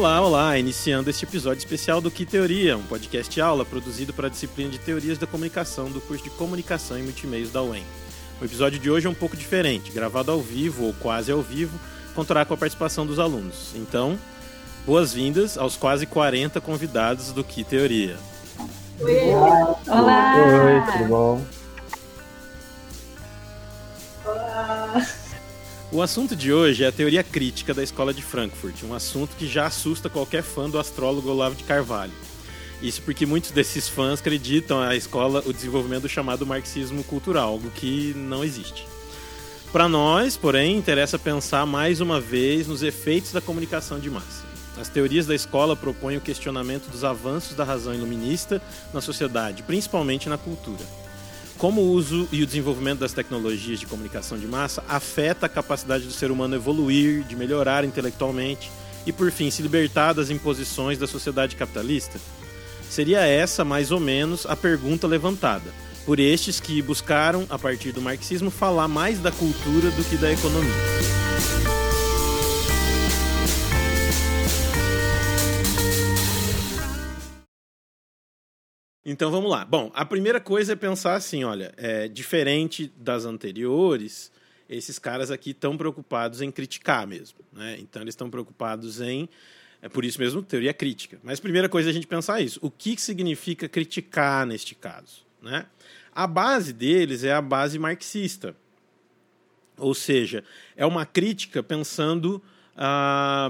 Olá, olá! Iniciando este episódio especial do Que Teoria, um podcast aula produzido para a disciplina de Teorias da Comunicação do curso de Comunicação e Multimeios da UEM. O episódio de hoje é um pouco diferente, gravado ao vivo ou quase ao vivo, contará com a participação dos alunos. Então, boas-vindas aos quase 40 convidados do Que Teoria. Oi! Olá! Oi, tudo bom? Olá! O assunto de hoje é a teoria crítica da escola de Frankfurt, um assunto que já assusta qualquer fã do astrólogo Olavo de Carvalho. Isso porque muitos desses fãs acreditam à escola o desenvolvimento do chamado marxismo cultural, algo que não existe. Para nós, porém, interessa pensar mais uma vez nos efeitos da comunicação de massa. As teorias da escola propõem o questionamento dos avanços da razão iluminista na sociedade, principalmente na cultura como o uso e o desenvolvimento das tecnologias de comunicação de massa afeta a capacidade do ser humano evoluir, de melhorar intelectualmente e, por fim, se libertar das imposições da sociedade capitalista? Seria essa, mais ou menos, a pergunta levantada por estes que buscaram, a partir do marxismo, falar mais da cultura do que da economia. Então vamos lá. Bom, a primeira coisa é pensar assim: olha, é, diferente das anteriores, esses caras aqui estão preocupados em criticar mesmo. Né? Então eles estão preocupados em. É por isso mesmo teoria crítica. Mas a primeira coisa é a gente pensar isso. O que significa criticar neste caso? Né? A base deles é a base marxista. Ou seja, é uma crítica pensando. Ah,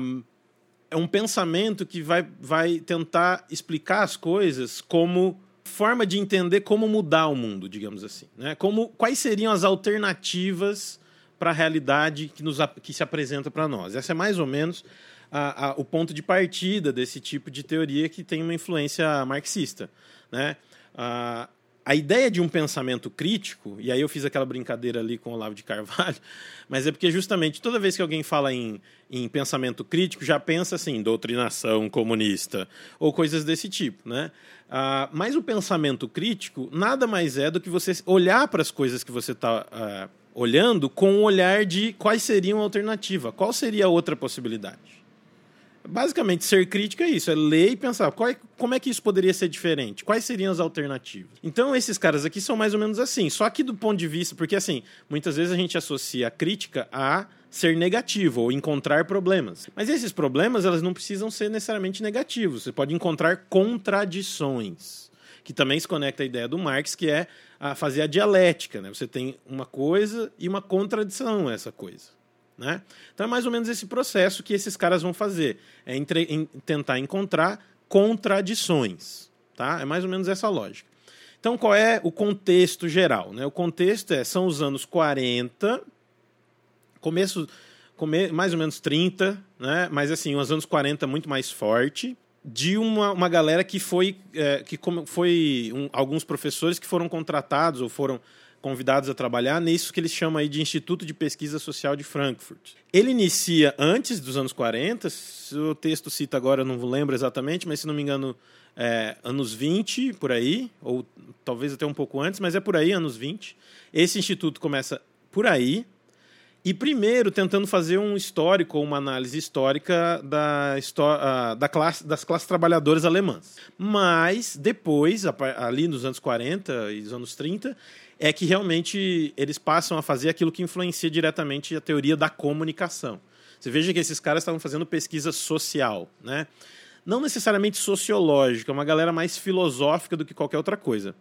é um pensamento que vai, vai tentar explicar as coisas como forma de entender como mudar o mundo, digamos assim. Né? Como, quais seriam as alternativas para a realidade que, nos, que se apresenta para nós? Essa é mais ou menos a, a, o ponto de partida desse tipo de teoria que tem uma influência marxista. Né? A, a ideia de um pensamento crítico, e aí eu fiz aquela brincadeira ali com o Olavo de Carvalho, mas é porque justamente toda vez que alguém fala em, em pensamento crítico, já pensa assim, doutrinação comunista, ou coisas desse tipo, né? Ah, mas o pensamento crítico nada mais é do que você olhar para as coisas que você está ah, olhando com um olhar de quais seriam a alternativa, qual seria a outra possibilidade. Basicamente, ser crítico é isso, é ler e pensar qual é, como é que isso poderia ser diferente, quais seriam as alternativas. Então, esses caras aqui são mais ou menos assim, só que do ponto de vista, porque assim, muitas vezes a gente associa a crítica a ser negativo ou encontrar problemas. Mas esses problemas, elas não precisam ser necessariamente negativos, você pode encontrar contradições, que também se conecta à ideia do Marx, que é a fazer a dialética, né? Você tem uma coisa e uma contradição essa coisa. Né? Então é mais ou menos esse processo que esses caras vão fazer, é entre, em, tentar encontrar contradições, tá? É mais ou menos essa lógica. Então qual é o contexto geral? Né? O contexto é, são os anos 40, começo, come, mais ou menos 30, né? mas assim, os anos 40 muito mais forte, de uma, uma galera que foi, é, que foi um, alguns professores que foram contratados ou foram convidados a trabalhar nisso que eles chamam aí de Instituto de Pesquisa Social de Frankfurt. Ele inicia antes dos anos 40, se o texto cita agora, eu não lembro exatamente, mas se não me engano, é, anos 20, por aí, ou talvez até um pouco antes, mas é por aí, anos 20. Esse instituto começa por aí, e primeiro tentando fazer um histórico, uma análise histórica da, da classe, das classes trabalhadoras alemãs. Mas depois, ali nos anos 40 e nos anos 30, é que realmente eles passam a fazer aquilo que influencia diretamente a teoria da comunicação. Você veja que esses caras estavam fazendo pesquisa social, né? Não necessariamente sociológica, é uma galera mais filosófica do que qualquer outra coisa.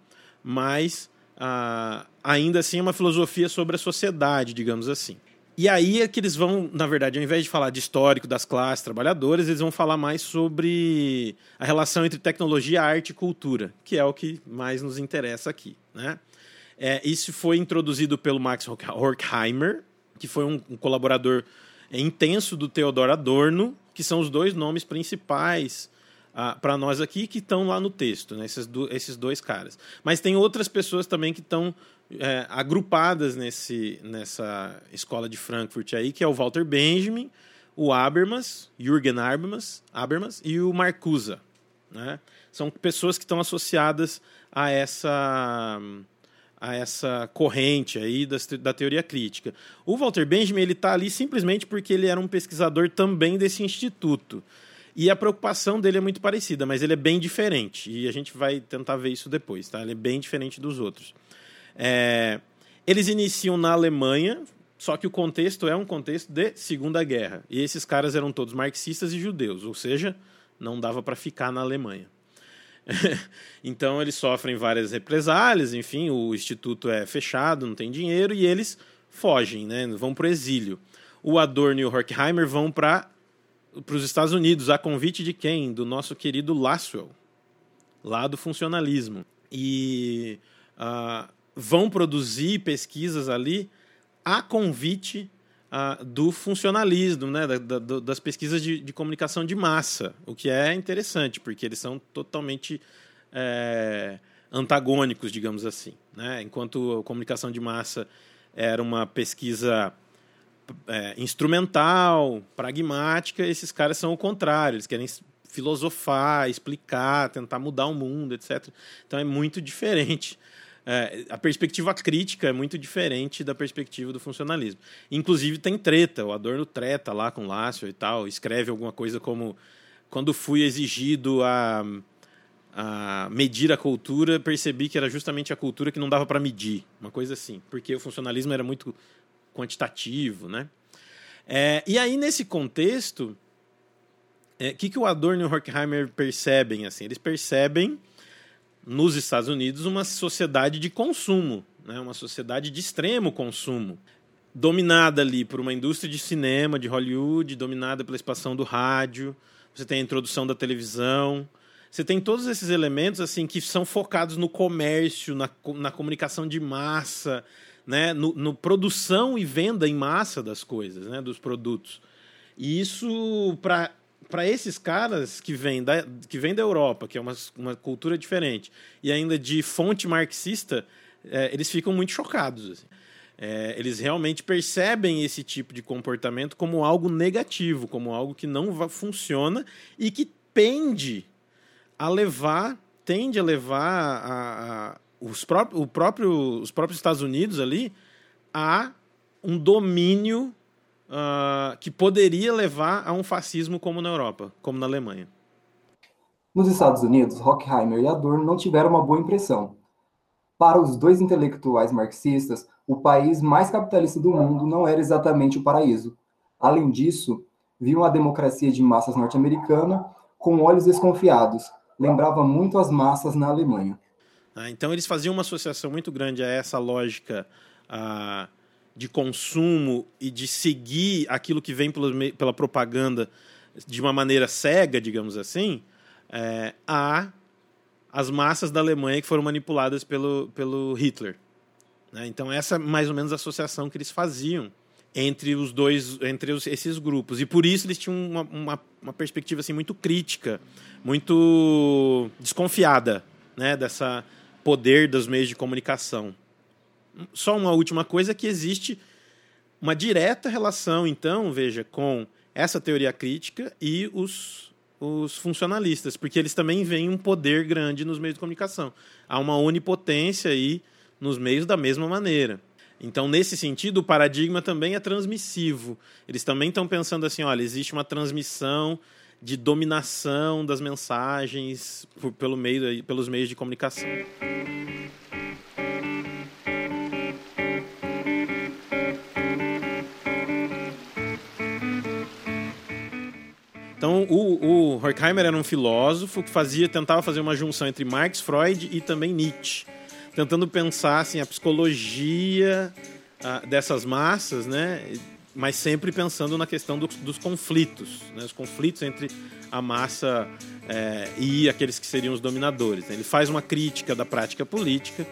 Mas ah, ainda assim é uma filosofia sobre a sociedade, digamos assim. E aí é que eles vão, na verdade, ao invés de falar de histórico das classes trabalhadoras, eles vão falar mais sobre a relação entre tecnologia, arte e cultura, que é o que mais nos interessa aqui, né? É, isso foi introduzido pelo Max Horkheimer, que foi um, um colaborador intenso do Theodor Adorno, que são os dois nomes principais ah, para nós aqui que estão lá no texto, né? esses, do, esses dois caras. Mas tem outras pessoas também que estão é, agrupadas nesse, nessa escola de Frankfurt aí, que é o Walter Benjamin, o Habermas, Jürgen Habermas, Habermas e o Marcuse. Né? São pessoas que estão associadas a essa a essa corrente aí da, da teoria crítica. O Walter Benjamin ele está ali simplesmente porque ele era um pesquisador também desse instituto. E a preocupação dele é muito parecida, mas ele é bem diferente. E a gente vai tentar ver isso depois, tá? Ele é bem diferente dos outros. É... Eles iniciam na Alemanha, só que o contexto é um contexto de Segunda Guerra. E esses caras eram todos marxistas e judeus, ou seja, não dava para ficar na Alemanha. então eles sofrem várias represálias, enfim, o instituto é fechado, não tem dinheiro e eles fogem, né? Vão para o exílio. O Adorno e o Horkheimer vão para os Estados Unidos, a convite de quem? Do nosso querido Laswell, lá do funcionalismo. E uh, vão produzir pesquisas ali a convite uh, do funcionalismo, né, da, da, das pesquisas de, de, comunicação de massa, o que é interessante, porque eles são totalmente é, antagônicos, digamos assim. Né? Enquanto a comunicação de massa era uma pesquisa é, instrumental, pragmática, esses caras são o contrário, eles querem filosofar, explicar, tentar mudar o mundo, etc. Então é muito diferente é, a perspectiva crítica é muito diferente da perspectiva do funcionalismo. Inclusive tem treta, o Adorno treta lá com Lácio e tal, escreve alguma coisa como quando fui exigido a, a medir a cultura, percebi que era justamente a cultura que não dava para medir, uma coisa assim, porque o funcionalismo era muito quantitativo, né? É, e aí nesse contexto, o é, que, que o Adorno e o Horkheimer percebem? Assim, eles percebem nos Estados Unidos uma sociedade de consumo, né? uma sociedade de extremo consumo, dominada ali por uma indústria de cinema, de Hollywood, dominada pela expansão do rádio, você tem a introdução da televisão, você tem todos esses elementos assim que são focados no comércio, na, na comunicação de massa, né? no, no produção e venda em massa das coisas, né? dos produtos. E isso, para para esses caras que vêm da, que vem da Europa, que é uma, uma cultura diferente, e ainda de fonte marxista, é, eles ficam muito chocados. Assim. É, eles realmente percebem esse tipo de comportamento como algo negativo, como algo que não funciona e que tende a levar, tende a levar a, a, os, próprios, o próprio, os próprios Estados Unidos ali a um domínio uh, que poderia levar a um fascismo como na Europa, como na Alemanha. Nos Estados Unidos, Horkheimer e Adorno não tiveram uma boa impressão. Para os dois intelectuais marxistas, o país mais capitalista do mundo não era exatamente o paraíso. Além disso, viam a democracia de massas norte-americana com olhos desconfiados. Lembrava muito as massas na Alemanha. Ah, então eles faziam uma associação muito grande a essa lógica ah, de consumo e de seguir aquilo que vem pela, propaganda de uma maneira cega, digamos assim, é, as massas da Alemanha que foram manipuladas pelo, pelo Hitler. Né? Então, essa é mais ou menos a associação que eles faziam entre os dois, entre os, esses grupos. E por isso eles tinham uma, uma, uma, perspectiva assim, muito crítica, muito desconfiada né? dessa poder dos meios de comunicação só uma última coisa que existe uma direta relação, então, veja, com essa teoria crítica e os, os funcionalistas, porque eles também veem um poder grande nos meios de comunicação. Há uma onipotência aí nos meios da mesma maneira. Então, nesse sentido, o paradigma também é transmissivo. Eles também estão pensando assim: olha, existe uma transmissão de dominação das mensagens por, pelo meio, pelos meios de comunicação. Então, o, o Horkheimer era um filósofo que fazia, tentava fazer uma junção entre Marx, Freud e também Nietzsche, tentando pensar assim, a psicologia ah, dessas massas, né? mas sempre pensando na questão do, dos conflitos, né? os conflitos entre a massa é, e aqueles que seriam os dominadores. Né? Ele faz uma crítica da prática política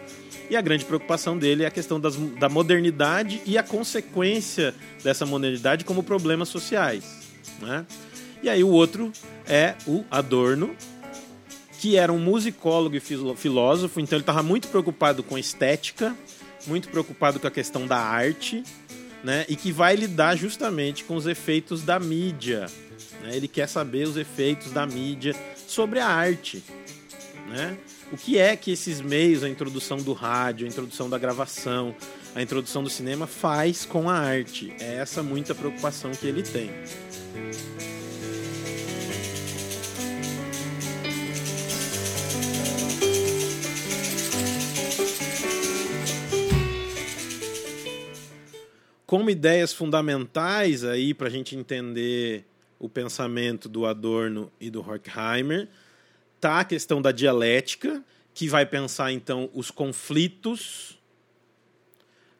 e a grande preocupação dele é a questão das, da modernidade e a consequência dessa modernidade como problemas sociais. Né? E aí o outro é o Adorno, que era um musicólogo e filósofo, então ele estava muito preocupado com estética, muito preocupado com a questão da arte, né? E que vai lidar justamente com os efeitos da mídia. Né? Ele quer saber os efeitos da mídia sobre a arte, né? O que é que esses meios, a introdução do rádio, a introdução da gravação, a introdução do cinema faz com a arte? É essa muita preocupação que ele tem. Como ideias fundamentais aí para a gente entender o pensamento do Adorno e do Horkheimer, tá a questão da dialética, que vai pensar então os conflitos,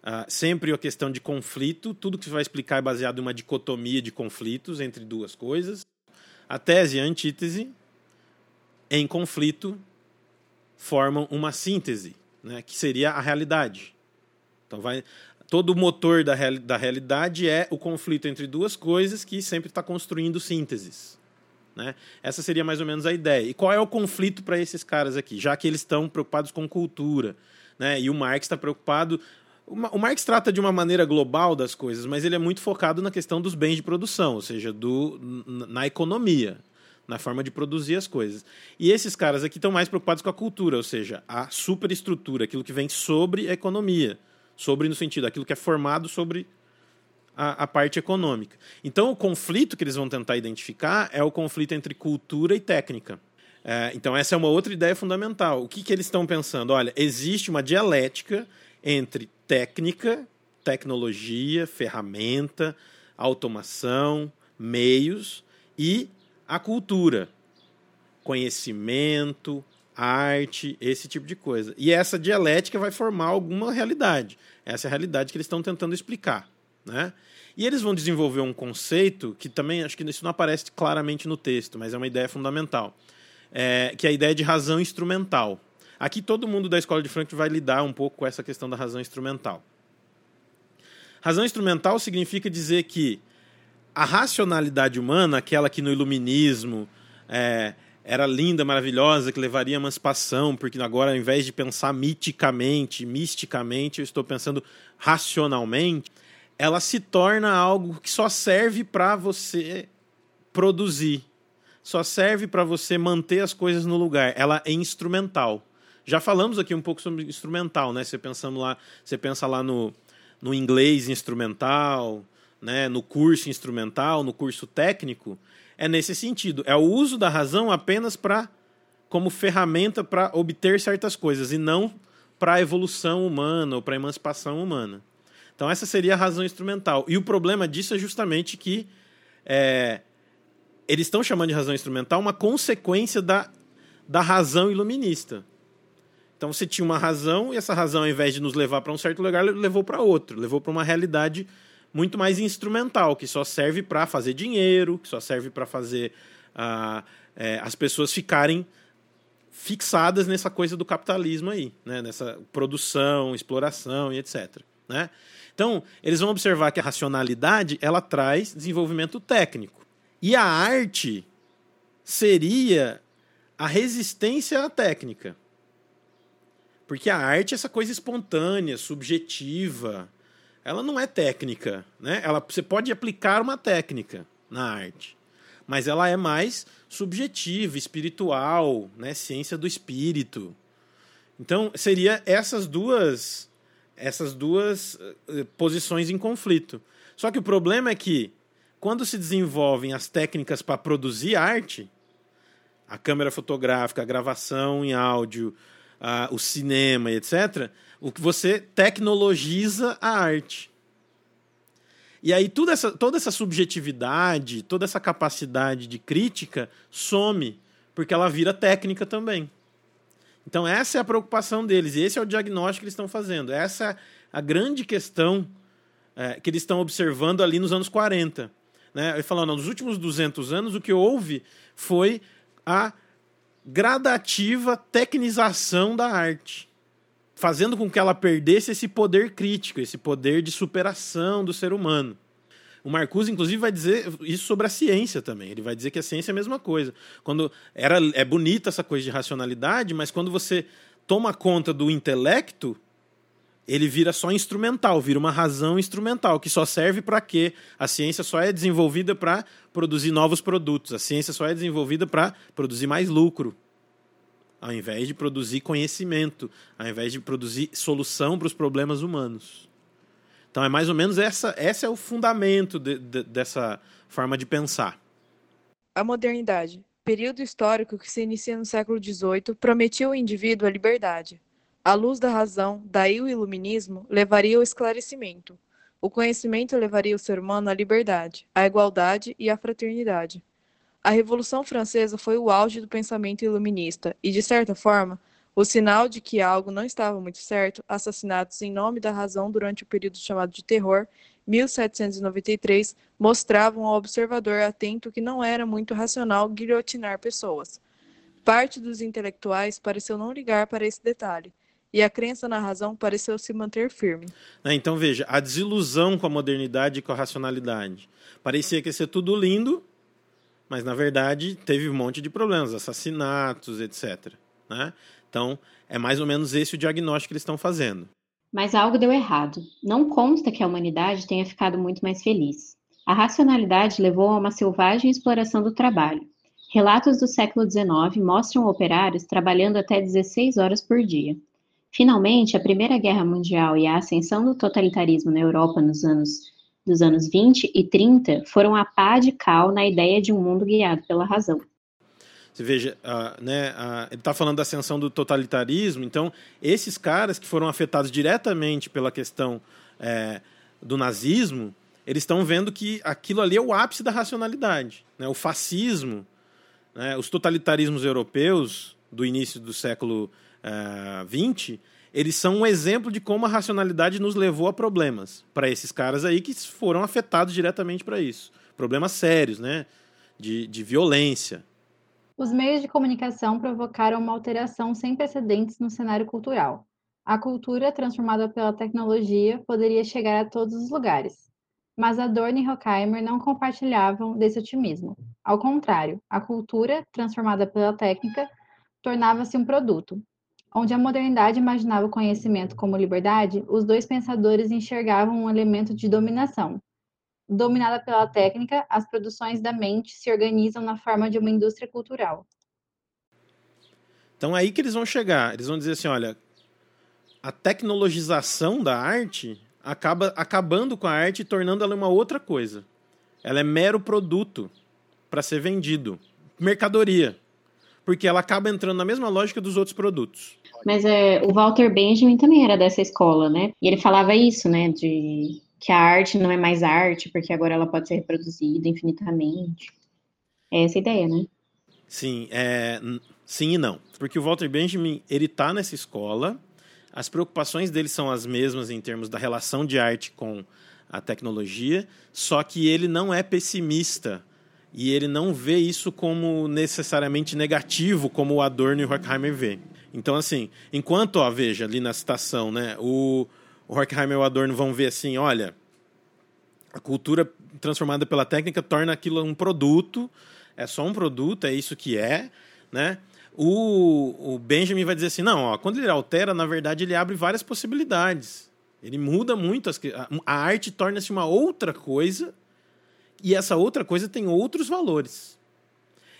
uh, sempre a questão de conflito, tudo que vai explicar é baseado em uma dicotomia de conflitos entre duas coisas. A tese e a antítese, em conflito, formam uma síntese, né, que seria a realidade. Então vai todo o motor da, real, da realidade é o conflito entre duas coisas que sempre está construindo sínteses. Né? Essa seria mais ou menos a ideia. E qual é o conflito para esses caras aqui? Já que eles estão preocupados com cultura, né? e o Marx está preocupado. O Marx trata de uma maneira global das coisas, mas ele é muito focado na questão dos bens de produção, ou seja, do, na economia, na forma de produzir as coisas. E esses caras aqui estão mais preocupados com a cultura, ou seja, a superestrutura, aquilo que vem sobre a economia sobre no sentido aquilo que é formado sobre a, a, parte econômica. Então, o conflito que eles vão tentar identificar é o conflito entre cultura e técnica. É, então, essa é uma outra ideia fundamental. O que, que eles estão pensando? Olha, existe uma dialética entre técnica, tecnologia, ferramenta, automação, meios e a cultura, conhecimento, arte, esse tipo de coisa. E essa dialética vai formar alguma realidade. Essa é a realidade que eles estão tentando explicar. Né? E eles vão desenvolver um conceito que também, acho que isso não aparece claramente no texto, mas é uma ideia fundamental, é, que é a ideia de razão instrumental. Aqui todo mundo da escola de Frankfurt vai lidar um pouco com essa questão da razão instrumental. Razão instrumental significa dizer que a racionalidade humana, aquela que no iluminismo é, era linda, maravilhosa, que levaria à emancipação, porque agora, ao invés de pensar miticamente, misticamente, eu estou pensando racionalmente, ela se torna algo que só serve para você produzir, só serve para você manter as coisas no lugar. Ela é instrumental. Já falamos aqui um pouco sobre instrumental, né? Você pensando lá, você pensa lá no, no inglês instrumental, né? No curso instrumental, no curso técnico é nesse sentido. É o uso da razão apenas para como ferramenta para obter certas coisas e não para a evolução humana ou para a emancipação humana. Então essa seria a razão instrumental. E o problema disso é justamente que é, eles estão chamando de razão instrumental uma consequência da, da razão iluminista. Então você tinha uma razão e essa razão, ao invés de nos levar para um certo lugar, levou para outro, levou para uma realidade muito mais instrumental, que só serve para fazer dinheiro, que só serve para fazer uh, é, as pessoas ficarem fixadas nessa coisa do capitalismo aí, né? nessa produção, exploração e etc. Né? Então, eles vão observar que a racionalidade ela traz desenvolvimento técnico. E a arte seria a resistência à técnica. Porque a arte é essa coisa espontânea, subjetiva, ela não é técnica, né? Ela, você pode aplicar uma técnica na arte, mas ela é mais subjetiva, espiritual, né? Ciência do espírito. Então seria essas duas essas duas uh, posições em conflito. Só que o problema é que quando se desenvolvem as técnicas para produzir arte, a câmera fotográfica, a gravação em áudio, uh, o cinema, etc., o que você tecnologiza a arte. E aí toda essa, toda essa subjetividade, toda essa capacidade de crítica some, porque ela vira técnica também. Então essa é a preocupação deles, e esse é o diagnóstico que eles estão fazendo. Essa é a grande questão é, que eles estão observando ali nos anos 40. Né? Falando, nos últimos 200 anos, o que houve foi a gradativa tecnização da arte fazendo com que ela perdesse esse poder crítico, esse poder de superação do ser humano. O Marcuse, inclusive, vai dizer isso sobre a ciência também. Ele vai dizer que a ciência é a mesma coisa. Quando era é bonita essa coisa de racionalidade, mas quando você toma conta do intelecto, ele vira só instrumental, vira uma razão instrumental que só serve para quê? A ciência só é desenvolvida para produzir novos produtos. A ciência só é desenvolvida para produzir mais lucro ao invés de produzir conhecimento, ao invés de produzir solução para os problemas humanos. Então é mais ou menos essa, esse é o fundamento de, de, dessa forma de pensar. A modernidade, período histórico que se inicia no século XVIII, prometia ao indivíduo a liberdade. A luz da razão, daí o iluminismo, levaria ao esclarecimento. O conhecimento levaria o ser humano à liberdade, à igualdade e à fraternidade. A Revolução Francesa foi o auge do pensamento iluminista e, de certa forma, o sinal de que algo não estava muito certo, assassinatos em nome da razão durante o período chamado de Terror, 1793, mostravam ao observador atento que não era muito racional guilhotinar pessoas. Parte dos intelectuais pareceu não ligar para esse detalhe, e a crença na razão pareceu se manter firme. É, então veja, a desilusão com a modernidade e com a racionalidade. Parecia que ia ser tudo lindo, mas na verdade teve um monte de problemas, assassinatos, etc. Né? Então, é mais ou menos esse o diagnóstico que eles estão fazendo. Mas algo deu errado. Não consta que a humanidade tenha ficado muito mais feliz. A racionalidade levou a uma selvagem exploração do trabalho. Relatos do século XIX mostram operários trabalhando até 16 horas por dia. Finalmente, a Primeira Guerra Mundial e a ascensão do totalitarismo na Europa nos anos dos anos 20 e 30 foram a pá de cal na ideia de um mundo guiado pela razão. Você veja, uh, né, uh, ele está falando da ascensão do totalitarismo, então esses caras que foram afetados diretamente pela questão é, do nazismo, eles estão vendo que aquilo ali é o ápice da racionalidade. Né? O fascismo, né, os totalitarismos europeus do início do século XX, uh, eles são um exemplo de como a racionalidade nos levou a problemas para esses caras aí que foram afetados diretamente para isso. Problemas sérios, né? De, de violência. Os meios de comunicação provocaram uma alteração sem precedentes no cenário cultural. A cultura, transformada pela tecnologia, poderia chegar a todos os lugares. Mas Adorno e Horkheimer não compartilhavam desse otimismo. Ao contrário, a cultura, transformada pela técnica, tornava-se um produto. Onde a modernidade imaginava o conhecimento como liberdade, os dois pensadores enxergavam um elemento de dominação, Dominada pela técnica, as produções da mente se organizam na forma de uma indústria cultural. Então é aí que eles vão chegar. Eles vão dizer assim, olha, a tecnologização da arte acaba acabando com a arte e tornando ela uma outra coisa. Ela é mero produto para ser vendido, mercadoria, porque ela acaba entrando na mesma lógica dos outros produtos. Mas é, o Walter Benjamin também era dessa escola, né? E ele falava isso, né? De que a arte não é mais arte, porque agora ela pode ser reproduzida infinitamente. É essa a ideia, né? Sim, é, sim e não. Porque o Walter Benjamin, ele tá nessa escola, as preocupações dele são as mesmas em termos da relação de arte com a tecnologia, só que ele não é pessimista e ele não vê isso como necessariamente negativo, como o Adorno e o Horkheimer vê. Então, assim, enquanto, ó, veja ali na citação, né, o, o Horkheimer e o Adorno vão ver assim, olha, a cultura transformada pela técnica torna aquilo um produto, é só um produto, é isso que é, né? O, o Benjamin vai dizer assim, não, ó, quando ele altera, na verdade, ele abre várias possibilidades. Ele muda muito, as, a, a arte torna-se uma outra coisa e essa outra coisa tem outros valores.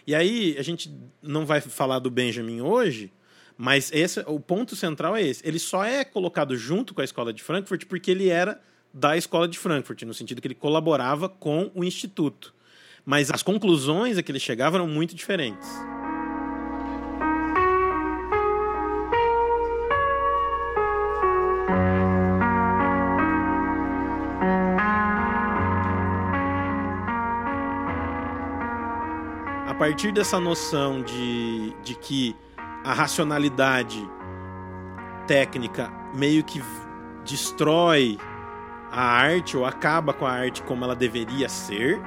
E aí, a gente não vai falar do Benjamin hoje, mas esse, o ponto central é esse. Ele só é colocado junto com a escola de Frankfurt porque ele era da escola de Frankfurt, no sentido que ele colaborava com o instituto. Mas as conclusões a que ele chegava eram muito diferentes. Partir dessa noção de, de que a racionalidade técnica meio que destrói a arte ou acaba com a arte como ela deveria ser,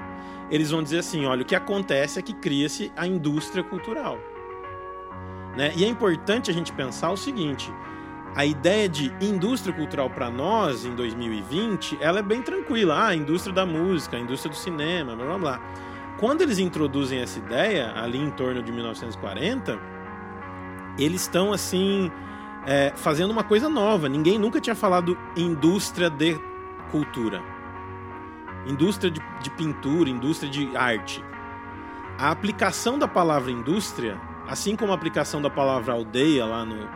eles vão dizer assim: olha, o que acontece é que cria-se a indústria cultural. Né? E é importante a gente pensar o seguinte: a ideia de indústria cultural para nós em 2020, ela é bem tranquila. Ah, a indústria da música, a indústria do cinema, blá blá blá. Quando eles introduzem essa ideia, ali em torno de 1940, eles estão assim é, fazendo uma coisa nova. Ninguém nunca tinha falado indústria de cultura, indústria de, de pintura, indústria de arte. A aplicação da palavra indústria, assim como a aplicação da palavra aldeia lá no,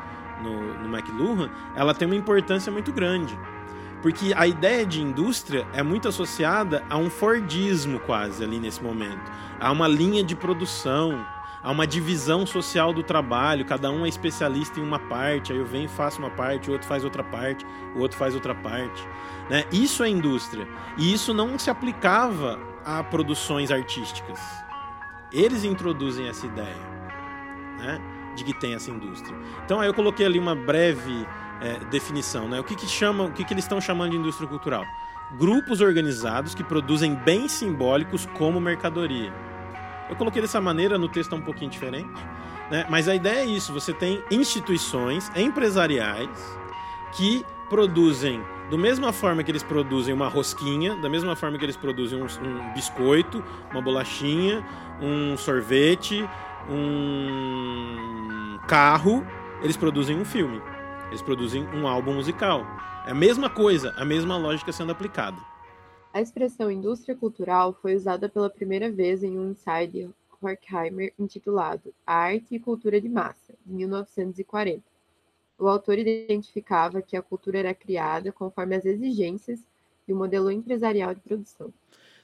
no, no McLuhan, ela tem uma importância muito grande. Porque a ideia de indústria é muito associada a um Fordismo quase ali nesse momento. A uma linha de produção, há uma divisão social do trabalho, cada um é especialista em uma parte, aí eu venho e faço uma parte, o outro faz outra parte, o outro faz outra parte. Né? Isso é indústria. E isso não se aplicava a produções artísticas. Eles introduzem essa ideia né? de que tem essa indústria. Então aí eu coloquei ali uma breve é, definição. Né? O que, que chamam, o que, que eles estão chamando de indústria cultural? Grupos organizados que produzem bens simbólicos como mercadoria. Eu coloquei dessa maneira, no texto é um pouquinho diferente. Né? Mas a ideia é isso: você tem instituições empresariais que produzem, da mesma forma que eles produzem uma rosquinha, da mesma forma que eles produzem um, um biscoito, uma bolachinha, um sorvete, um carro, eles produzem um filme. Eles produzem um álbum musical. É a mesma coisa, a mesma lógica sendo aplicada. A expressão indústria cultural foi usada pela primeira vez em um ensaio de Horkheimer intitulado Arte e Cultura de Massa, de 1940. O autor identificava que a cultura era criada conforme as exigências e o modelo empresarial de produção.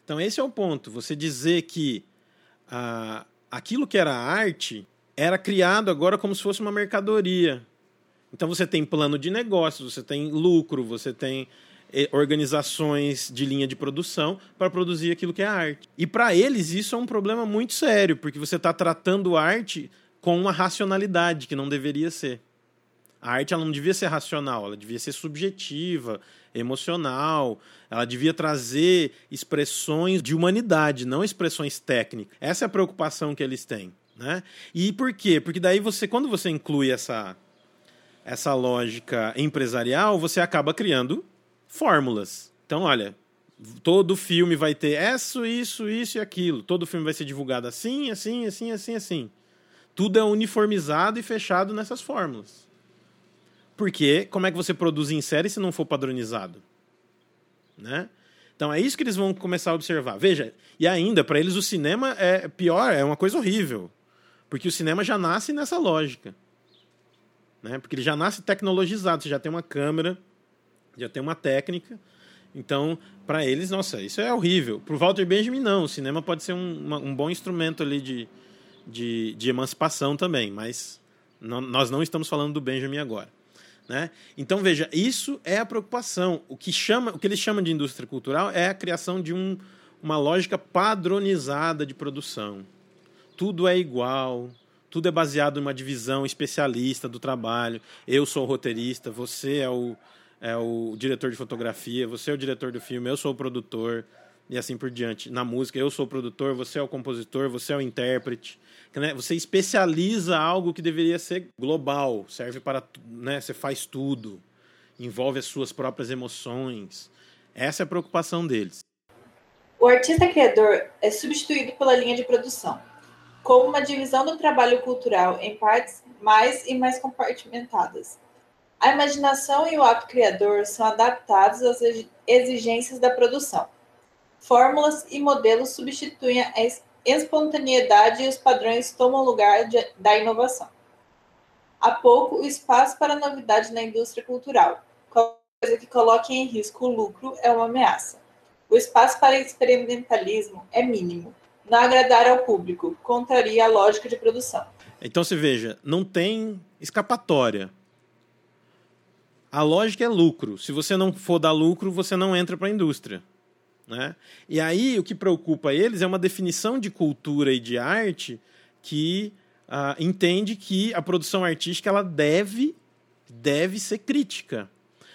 Então, esse é o ponto. Você dizer que ah, aquilo que era arte era criado agora como se fosse uma mercadoria. Então você tem plano de negócios, você tem lucro, você tem eh, organizações de linha de produção para produzir aquilo que é arte. E para eles isso é um problema muito sério, porque você está tratando arte com uma racionalidade que não deveria ser. A arte ela não devia ser racional, ela devia ser subjetiva, emocional, ela devia trazer expressões de humanidade, não expressões técnicas. Essa é a preocupação que eles têm. Né? E por quê? Porque daí você, quando você inclui essa, essa lógica empresarial, você acaba criando fórmulas. Então, olha, todo filme vai ter isso, isso, isso e aquilo. Todo filme vai ser divulgado assim, assim, assim, assim, assim. Tudo é uniformizado e fechado nessas fórmulas. Porque como é que você produz em série se não for padronizado? Né? Então é isso que eles vão começar a observar. Veja, e ainda, para eles o cinema é pior, é uma coisa horrível. Porque o cinema já nasce nessa lógica. Né? Porque ele já nasce tecnologizado, você já tem uma câmera, já tem uma técnica. Então, para eles, nossa, isso é horrível. Para o Walter Benjamin, não. O cinema pode ser um, um bom instrumento ali de, de, de emancipação também, mas não, nós não estamos falando do Benjamin agora. Né? Então, veja, isso é a preocupação. O que, chama, o que eles chamam de indústria cultural é a criação de um, uma lógica padronizada de produção tudo é igual, tudo é baseado em uma divisão especialista do trabalho. Eu sou o roteirista, você é o, é o diretor de fotografia, você é o diretor do filme, eu sou o produtor, e assim por diante. Na música, eu sou o produtor, você é o compositor, você é o intérprete. Né? Você especializa algo que deveria ser global, serve para. Né? Você faz tudo, envolve as suas próprias emoções. Essa é a preocupação deles. O artista criador é substituído pela linha de produção como uma divisão do trabalho cultural em partes mais e mais compartimentadas. A imaginação e o ato criador são adaptados às exigências da produção. Fórmulas e modelos substituem a espontaneidade e os padrões tomam lugar de, da inovação. Há pouco, o espaço para novidade na indústria cultural, coisa que coloque em risco o lucro, é uma ameaça. O espaço para experimentalismo é mínimo não agradar ao público, contraria a lógica de produção. Então você veja, não tem escapatória. A lógica é lucro. Se você não for dar lucro, você não entra para a indústria. Né? E aí o que preocupa eles é uma definição de cultura e de arte que uh, entende que a produção artística ela deve, deve ser crítica.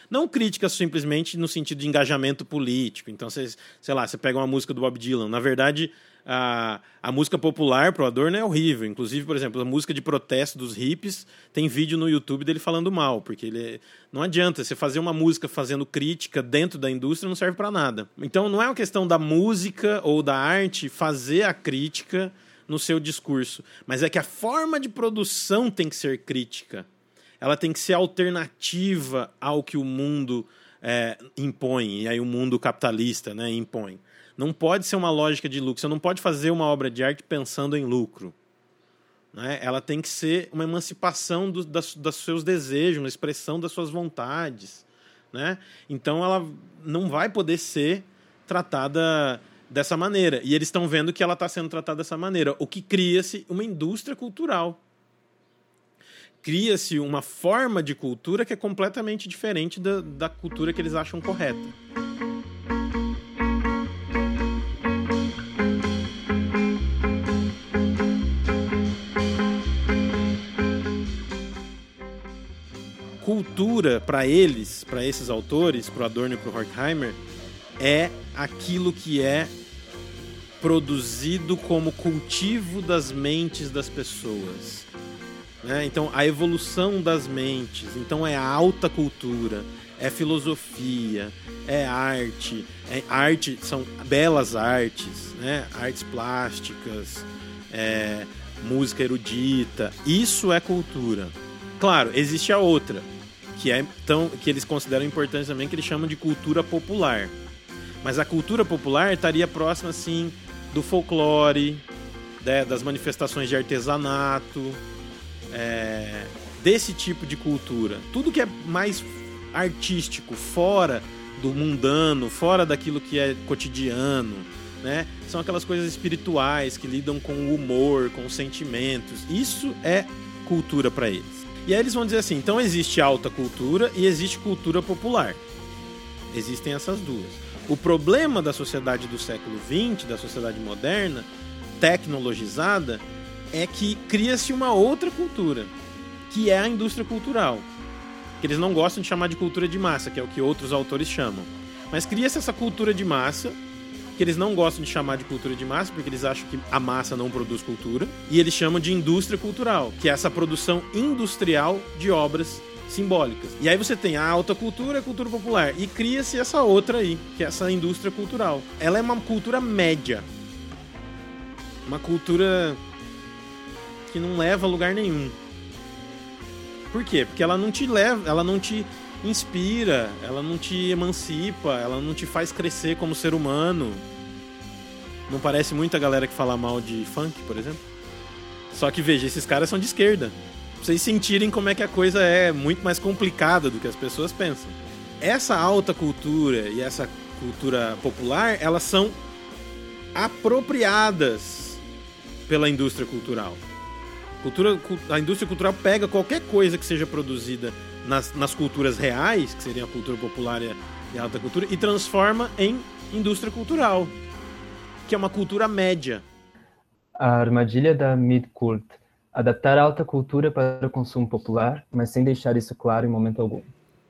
Não crítica simplesmente no sentido de engajamento político. Então, você, sei lá, você pega uma música do Bob Dylan. Na verdade, a, a música popular pro Adorno é horrível. Inclusive, por exemplo, a música de protesto dos hippies tem vídeo no YouTube dele falando mal, porque ele não adianta você fazer uma música fazendo crítica dentro da indústria não serve para nada. Então não é uma questão da música ou da arte fazer a crítica no seu discurso, mas é que a forma de produção tem que ser crítica. Ela tem que ser alternativa ao que o mundo é, impõe, e aí o mundo capitalista né, impõe. Não pode ser uma lógica de lucro. Você não pode fazer uma obra de arte pensando em lucro. Né? Ela tem que ser uma emancipação do, das, dos seus desejos, uma expressão das suas vontades. Né? Então ela não vai poder ser tratada dessa maneira. E eles estão vendo que ela está sendo tratada dessa maneira, o que cria-se uma indústria cultural. Cria-se uma forma de cultura que é completamente diferente da, da cultura que eles acham correta. Cultura, para eles, para esses autores, para Adorno e para Horkheimer, é aquilo que é produzido como cultivo das mentes das pessoas. Né? Então, a evolução das mentes. Então, é a alta cultura, é filosofia, é arte. É arte são belas artes, né? artes plásticas, é, música erudita. Isso é cultura. Claro, existe a outra, que é tão, que eles consideram importante também, que eles chamam de cultura popular. Mas a cultura popular estaria próxima, assim, do folclore, né, das manifestações de artesanato, é, desse tipo de cultura. Tudo que é mais artístico, fora do mundano, fora daquilo que é cotidiano, né? São aquelas coisas espirituais que lidam com o humor, com os sentimentos. Isso é cultura para eles. E aí eles vão dizer assim: então existe alta cultura e existe cultura popular. Existem essas duas. O problema da sociedade do século XX, da sociedade moderna, tecnologizada, é que cria-se uma outra cultura, que é a indústria cultural. Que eles não gostam de chamar de cultura de massa, que é o que outros autores chamam. Mas cria-se essa cultura de massa, que eles não gostam de chamar de cultura de massa, porque eles acham que a massa não produz cultura, e eles chamam de indústria cultural, que é essa produção industrial de obras simbólicas. E aí você tem a alta cultura e a cultura popular. E cria-se essa outra aí, que é essa indústria cultural. Ela é uma cultura média. Uma cultura que não leva a lugar nenhum. Por quê? Porque ela não te leva, ela não te inspira, ela não te emancipa, ela não te faz crescer como ser humano. Não parece muita galera que fala mal de funk, por exemplo? Só que veja, esses caras são de esquerda vocês sentirem como é que a coisa é muito mais complicada do que as pessoas pensam. Essa alta cultura e essa cultura popular, elas são apropriadas pela indústria cultural. Cultura, a indústria cultural pega qualquer coisa que seja produzida nas, nas culturas reais, que seria a cultura popular e a, alta cultura, e transforma em indústria cultural, que é uma cultura média. A armadilha da mid-cult adaptar a alta cultura para o consumo popular, mas sem deixar isso claro em momento algum.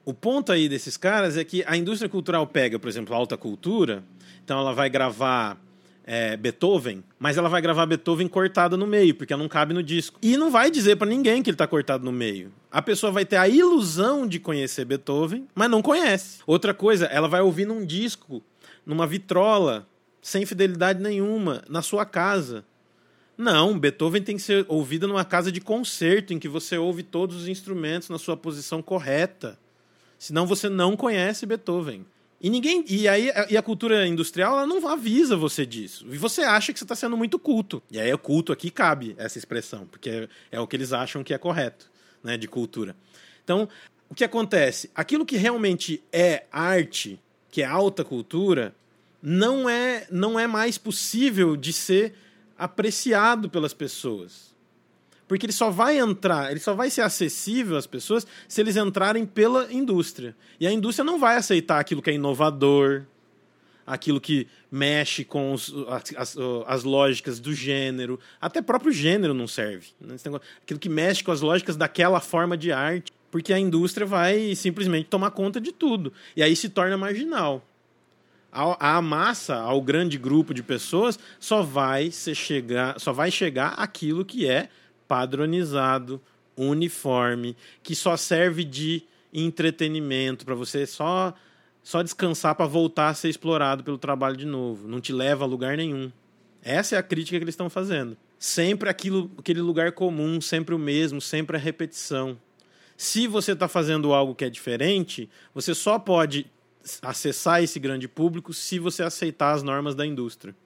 O ponto aí desses caras é que a indústria cultural pega, por exemplo, a alta cultura, então ela vai gravar é, Beethoven, mas ela vai gravar Beethoven cortada no meio, porque ela não cabe no disco. E não vai dizer para ninguém que ele está cortado no meio. A pessoa vai ter a ilusão de conhecer Beethoven, mas não conhece. Outra coisa, ela vai ouvir num disco, numa vitrola, sem fidelidade nenhuma, na sua casa. Não, Beethoven tem que ser ouvido numa casa de concerto, em que você ouve todos os instrumentos na sua posição correta. Senão você não conhece Beethoven. E ninguém. E aí e a cultura industrial ela não avisa você disso. E você acha que você está sendo muito culto. E aí o culto aqui cabe essa expressão, porque é, é o que eles acham que é correto, né, de cultura. Então, o que acontece? Aquilo que realmente é arte, que é alta cultura, não é não é mais possível de ser apreciado pelas pessoas. Porque ele só vai entrar, ele só vai ser acessível às pessoas se eles entrarem pela indústria. E a indústria não vai aceitar aquilo que é inovador, aquilo que mexe com os, as, as, lógicas do gênero. Até próprio gênero não serve. Né? Aquilo que mexe com as lógicas daquela forma de arte. Porque a indústria vai simplesmente tomar conta de tudo. E aí se torna marginal a, a massa, ao grande grupo de pessoas, só vai chegar, só vai chegar aquilo que é padronizado, uniforme, que só serve de entretenimento para você só só descansar para voltar a ser explorado pelo trabalho de novo, não te leva a lugar nenhum. Essa é a crítica que eles estão fazendo. Sempre aquilo, aquele lugar comum, sempre o mesmo, sempre a repetição. Se você está fazendo algo que é diferente, você só pode acessar esse grande público se você aceitar as normas da indústria.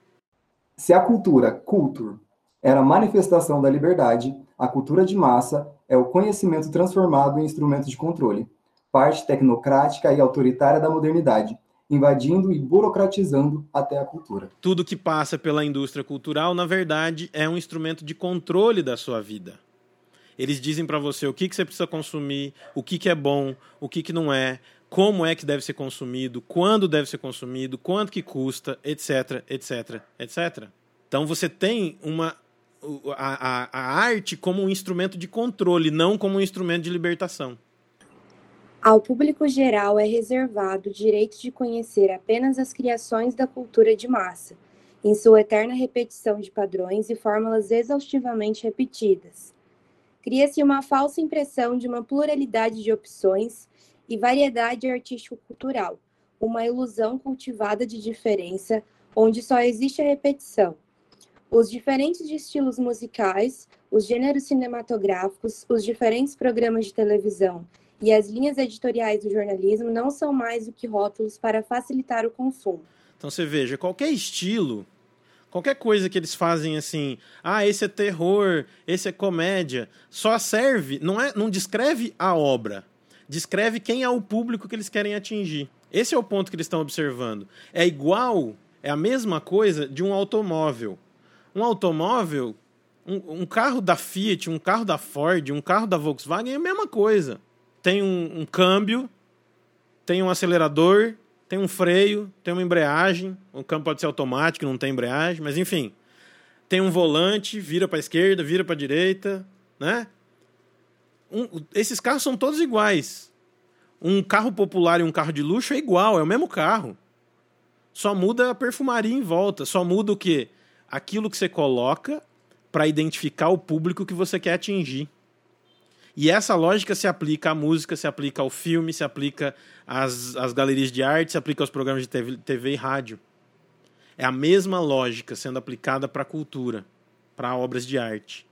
Se a cultura, culture, era manifestação da liberdade, a cultura de massa é o conhecimento transformado em instrumento de controle, parte tecnocrática e autoritária da modernidade, invadindo e burocratizando até a cultura. Tudo que passa pela indústria cultural, na verdade, é um instrumento de controle da sua vida. Eles dizem para você o que, que você precisa consumir, o que, que é bom, o que, que não é, como é que deve ser consumido, quando deve ser consumido, quanto que custa, etc, etc, etc. Então você tem uma a, a, a arte como um instrumento de controle, não como um instrumento de libertação. Ao público geral é reservado o direito de conhecer apenas as criações da cultura de massa, em sua eterna repetição de padrões e fórmulas exaustivamente repetidas. Cria-se uma falsa impressão de uma pluralidade de opções e variedade artístico-cultural, uma ilusão cultivada de diferença, onde só existe a repetição. Os diferentes estilos musicais, os gêneros cinematográficos, os diferentes programas de televisão e as linhas editoriais do jornalismo não são mais do que rótulos para facilitar o consumo. Então você veja, qualquer estilo, qualquer coisa que eles fazem assim, ah, esse é terror, esse é comédia, só serve, não é, não descreve a obra, descreve quem é o público que eles querem atingir. Esse é o ponto que eles estão observando. É igual, é a mesma coisa de um automóvel. Um automóvel, um, um carro da Fiat, um carro da Ford, um carro da Volkswagen é a mesma coisa tem um, um câmbio, tem um acelerador, tem um freio, tem uma embreagem. O câmbio pode ser automático, não tem embreagem, mas enfim. Tem um volante, vira para a esquerda, vira para a direita, né? Um, esses carros são todos iguais. Um carro popular e um carro de luxo é igual, é o mesmo carro. Só muda a perfumaria em volta, só muda o quê? Aquilo que você coloca para identificar o público que você quer atingir. E essa lógica se aplica à música, se aplica ao filme, se aplica às, às galerias de arte, se aplica aos programas de TV, TV e rádio. É a mesma lógica sendo aplicada para a cultura, para obras de arte.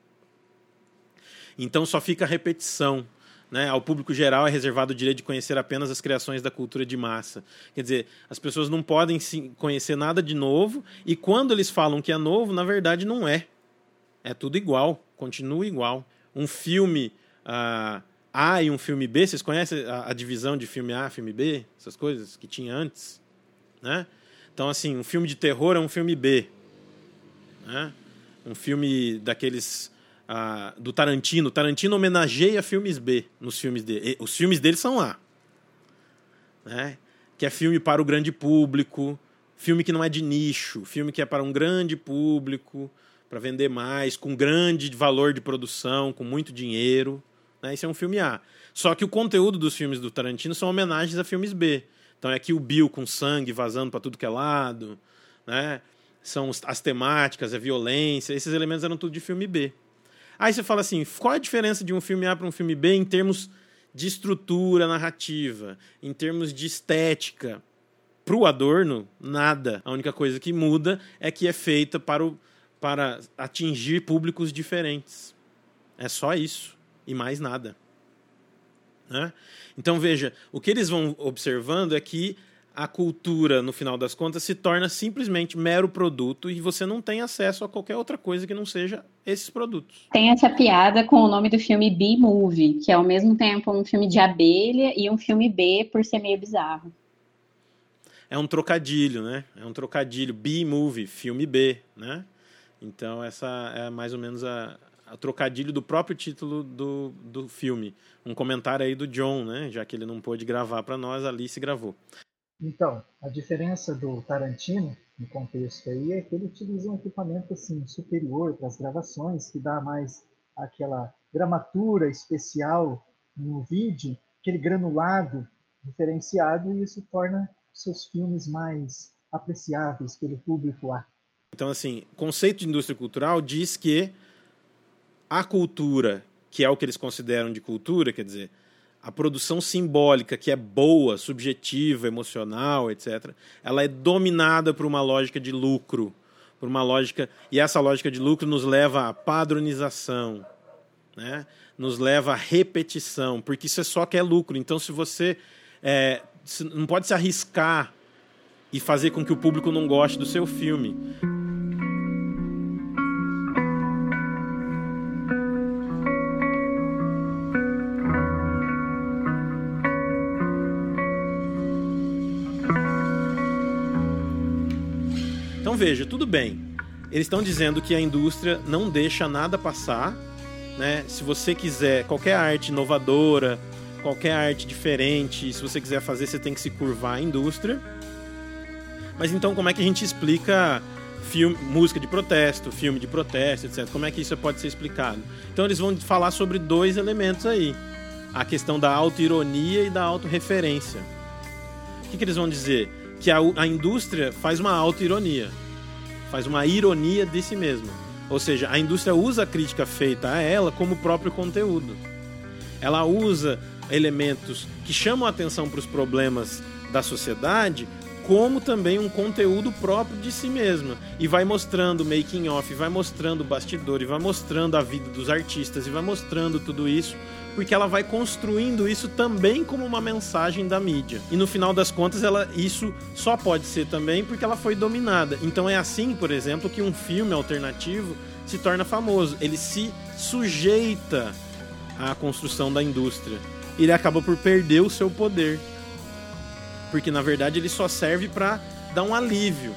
Então só fica a repetição. Né? Ao público geral é reservado o direito de conhecer apenas as criações da cultura de massa. Quer dizer, as pessoas não podem conhecer nada de novo, e quando eles falam que é novo, na verdade não é. É tudo igual, continua igual. Um filme uh, A e um filme B. Vocês conhecem a, a, divisão de filme A, filme B? Essas coisas que tinha antes? Né? Então, assim, um filme de terror é um filme B. Né? Um filme daqueles... Do Tarantino. Tarantino homenageia filmes B nos filmes dele. Os filmes dele são A. Né? Que é filme para o grande público, filme que não é de nicho, filme que é para um grande público, para vender mais, com grande valor de produção, com muito dinheiro. Né? Esse é um filme A. Só que o conteúdo dos filmes do Tarantino são homenagens a filmes B. Então é aqui o Bill com sangue vazando para tudo que é lado, né? São as temáticas, a violência, esses elementos eram tudo de filme B. Aí você fala assim, qual é a diferença de um filme A para um filme B em termos de estrutura narrativa, em termos de estética? Para o Adorno, nada. A única coisa que muda é que é feita para, o, para atingir públicos diferentes. É só isso e mais nada. Né? Então veja, o que eles vão observando é que a cultura, no final das contas, se torna simplesmente mero produto e você não tem acesso a qualquer outra coisa que não seja esses produtos. Tem essa piada com o nome do filme B-Movie, que é ao mesmo tempo um filme de abelha e um filme B por ser meio bizarro. É um trocadilho, né? É um trocadilho. B-Movie, filme B, né? Então essa é mais ou menos a, o trocadilho do próprio título do, do filme. Um comentário aí do John, né? Já que ele não pôde gravar para nós, a Alice gravou. Então, a diferença do Tarantino no contexto aí é que ele utiliza um equipamento assim superior para as gravações, que dá mais aquela gramatura especial no vídeo, aquele granulado diferenciado e isso torna seus filmes mais apreciáveis pelo público A. Então, assim, o conceito de indústria cultural diz que a cultura, que é o que eles consideram de cultura, quer dizer, a produção simbólica, que é boa, subjetiva, emocional, etc., ela é dominada por uma lógica de lucro, por uma lógica e essa lógica de lucro nos leva à padronização, né? Nos leva à repetição, porque isso é só que é lucro. Então, se você é, não pode se arriscar e fazer com que o público não goste do seu filme. Veja, tudo bem. Eles estão dizendo que a indústria não deixa nada passar, né? Se você quiser qualquer arte inovadora, qualquer arte diferente, se você quiser fazer, você tem que se curvar à indústria. Mas então como é que a gente explica filme, música de protesto, filme de protesto, etc. Como é que isso pode ser explicado? Então eles vão falar sobre dois elementos aí: a questão da autoironia e da autorreferência. O que, que eles vão dizer? Que a, a indústria faz uma autoironia, faz uma ironia de si mesma. Ou seja, a indústria usa a crítica feita a ela como próprio conteúdo. Ela usa elementos que chamam a atenção para os problemas da sociedade como também um conteúdo próprio de si mesma. E vai mostrando making off, vai mostrando o bastidor, e vai mostrando a vida dos artistas, e vai mostrando tudo isso, porque ela vai construindo isso também como uma mensagem da mídia. E no final das contas, ela isso só pode ser também porque ela foi dominada. Então é assim, por exemplo, que um filme alternativo se torna famoso. Ele se sujeita à construção da indústria. Ele acaba por perder o seu poder porque na verdade ele só serve para dar um alívio,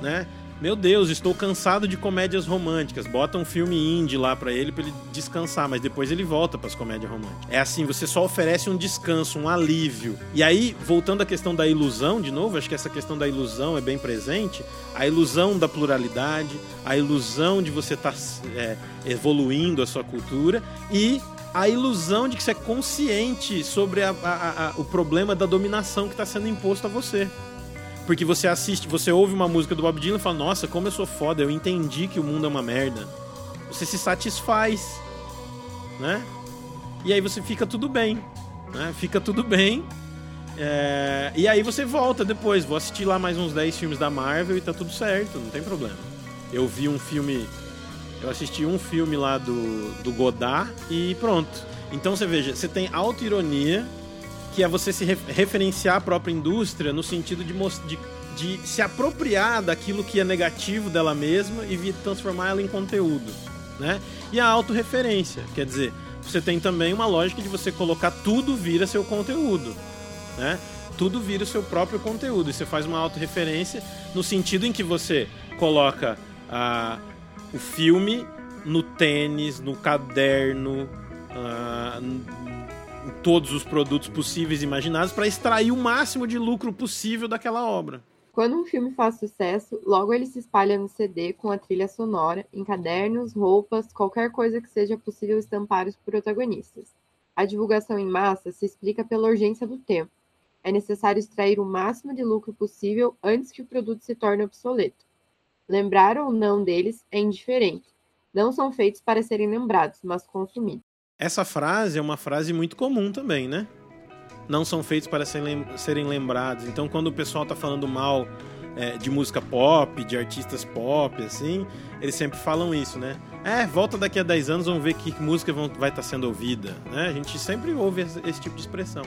né? Meu Deus, estou cansado de comédias românticas. Bota um filme indie lá para ele para ele descansar, mas depois ele volta para as comédias românticas. É assim, você só oferece um descanso, um alívio. E aí, voltando à questão da ilusão, de novo, acho que essa questão da ilusão é bem presente. A ilusão da pluralidade, a ilusão de você estar tá, é, evoluindo a sua cultura e a ilusão de que você é consciente sobre a, a, a, o problema da dominação que está sendo imposto a você. Porque você assiste, você ouve uma música do Bob Dylan e fala: Nossa, como eu sou foda, eu entendi que o mundo é uma merda. Você se satisfaz, né? E aí você fica tudo bem, né? Fica tudo bem. É... E aí você volta depois. Vou assistir lá mais uns 10 filmes da Marvel e tá tudo certo, não tem problema. Eu vi um filme eu assisti um filme lá do, do Godard e pronto. Então você veja, você tem auto-ironia, que é você se referenciar à própria indústria no sentido de, de, de se apropriar daquilo que é negativo dela mesma e transformar ela em conteúdo. Né? E a autorreferência, quer dizer, você tem também uma lógica de você colocar tudo vira seu conteúdo. Né? Tudo vira o seu próprio conteúdo. E você faz uma autorreferência no sentido em que você coloca a o filme no tênis, no caderno, uh, em todos os produtos possíveis e imaginados para extrair o máximo de lucro possível daquela obra. Quando um filme faz sucesso, logo ele se espalha no CD com a trilha sonora, em cadernos, roupas, qualquer coisa que seja possível estampar os protagonistas. A divulgação em massa se explica pela urgência do tempo. É necessário extrair o máximo de lucro possível antes que o produto se torne obsoleto. Lembrar ou não deles é indiferente. Não são feitos para serem lembrados, mas consumidos. Essa frase é uma frase muito comum também, né? Não são feitos para serem lembrados. Então, quando o pessoal está falando mal é, de música pop, de artistas pop, assim, eles sempre falam isso, né? É, volta daqui a 10 anos, vamos ver que música vão, vai estar tá sendo ouvida. Né? A gente sempre ouve esse, esse tipo de expressão.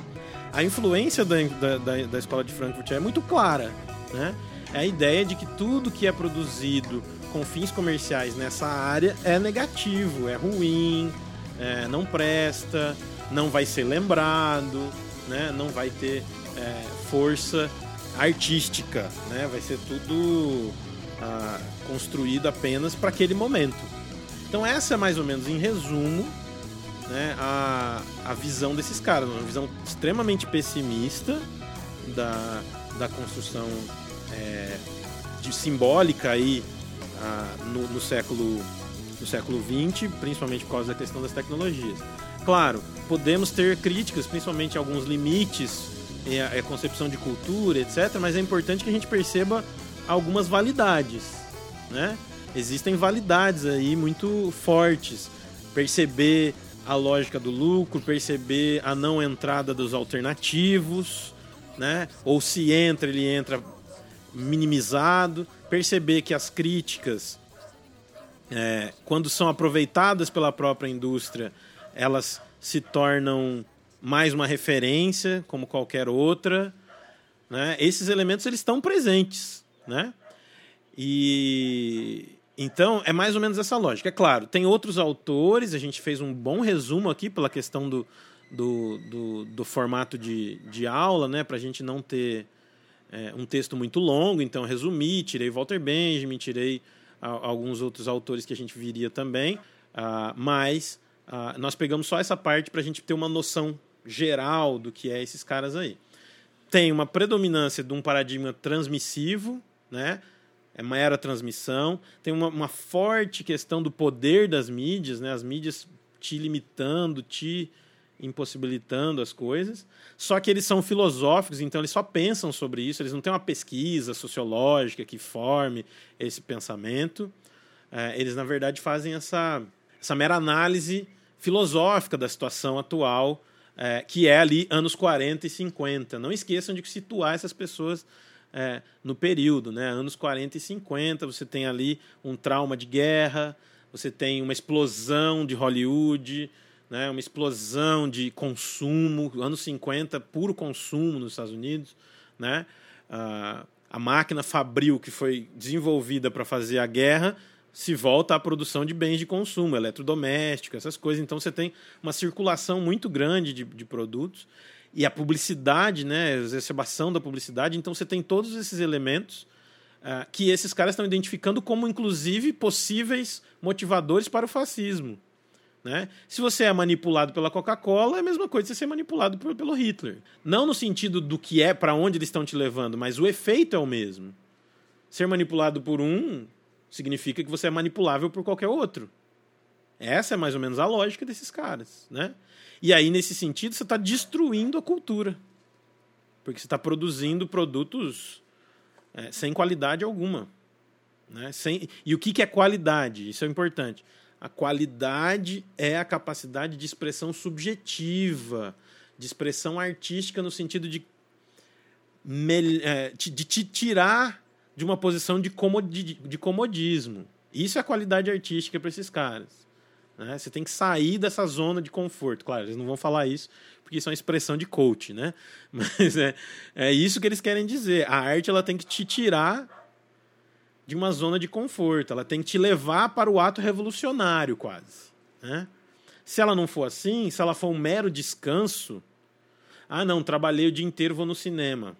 A influência da, da, da escola de Frankfurt é muito clara, né? É a ideia de que tudo que é produzido com fins comerciais nessa área é negativo, é ruim, é, não presta, não vai ser lembrado, né? não vai ter é, força artística, né? vai ser tudo ah, construído apenas para aquele momento. Então essa é mais ou menos em resumo né, a, a visão desses caras, uma visão extremamente pessimista da, da construção é, de simbólica aí ah, no, no, século no século 20, principalmente por causa da questão das tecnologias. Claro, podemos ter críticas, principalmente alguns limites a, a concepção de cultura, etc. Mas é importante que a gente perceba algumas validades, né? Existem validades aí muito fortes. Perceber a lógica do lucro, perceber a não entrada dos alternativos, né? Ou se entra, ele entra minimizado, perceber que as críticas, é, quando são aproveitadas pela própria indústria, elas se tornam mais uma referência, como qualquer outra. Né? Esses elementos eles estão presentes. Né? E então é mais ou menos essa lógica. É claro, tem outros autores, a gente fez um bom resumo aqui pela questão do, do, do, do formato de, de aula, né? para a gente não ter é, um texto muito longo, então resumi, tirei Walter Benjamin, tirei a, alguns outros autores que a gente viria também, uh, mas uh, nós pegamos só essa parte para a gente ter uma noção geral do que é esses caras aí. Tem uma predominância de um paradigma transmissivo, né? é uma transmissão, tem uma, uma, forte questão do poder das mídias, né? as mídias te limitando, te impossibilitando as coisas. Só que eles são filosóficos, então eles só pensam sobre isso, eles não têm uma pesquisa sociológica que forme esse pensamento. É, eles, na verdade, fazem essa, essa mera análise filosófica da situação atual, é, que é ali anos 40 e 50. Não esqueçam de situar essas pessoas é, no período, né? anos 40 e 50, você tem ali um trauma de guerra, você tem uma explosão de Hollywood, né? uma explosão de consumo, anos 50, puro consumo nos Estados Unidos. Né? Uh, a máquina fabril que foi desenvolvida para fazer a guerra se volta à produção de bens de consumo, eletrodoméstico, essas coisas. Então você tem uma circulação muito grande de, de produtos e a publicidade, né, a exacerbação da publicidade. Então você tem todos esses elementos uh, que esses caras estão identificando como, inclusive, possíveis motivadores para o fascismo. Né? Se você é manipulado pela Coca-Cola, é a mesma coisa você ser manipulado por, pelo Hitler. Não no sentido do que é, para onde eles estão te levando, mas o efeito é o mesmo. Ser manipulado por um significa que você é manipulável por qualquer outro. Essa é mais ou menos a lógica desses caras. Né? E aí, nesse sentido, você está destruindo a cultura. Porque você está produzindo produtos é, sem qualidade alguma. Né? Sem... E o que, que é qualidade? Isso é importante a qualidade é a capacidade de expressão subjetiva, de expressão artística no sentido de, é, de te tirar de uma posição de, comodismo. Isso é a qualidade artística para esses caras. Né? Você tem que sair dessa zona de conforto. Claro, eles não vão falar isso, porque isso é uma expressão de coach, né? Mas é, é isso que eles querem dizer. A arte ela tem que te tirar de uma zona de conforto. Ela tem que te levar para o ato revolucionário, quase. Né? Se ela não for assim, se ela for um mero descanso, ah, não, trabalhei o dia inteiro, vou no cinema.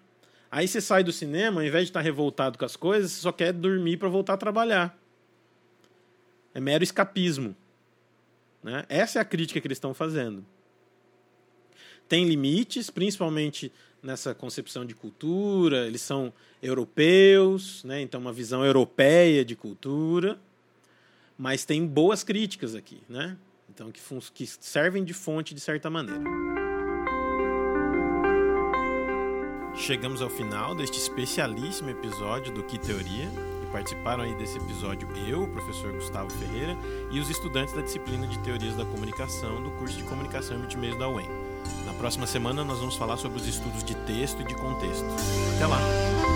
Aí você sai do cinema, ao invés de estar revoltado com as coisas, você só quer dormir para voltar a trabalhar. É mero escapismo. Né? Essa é a crítica que eles estão fazendo. Tem limites, principalmente nessa concepção de cultura, eles são europeus, né? então uma visão europeia de cultura, mas tem boas críticas aqui, né? então que, que servem de fonte de certa maneira. Chegamos ao final deste especialíssimo episódio do Que Teoria. E participaram aí desse episódio eu, o professor Gustavo Ferreira, e os estudantes da disciplina de Teorias da Comunicação do curso de Comunicação e Multimeios da UEM. Na próxima semana nós vamos falar sobre os estudos de texto e de contexto. Até lá!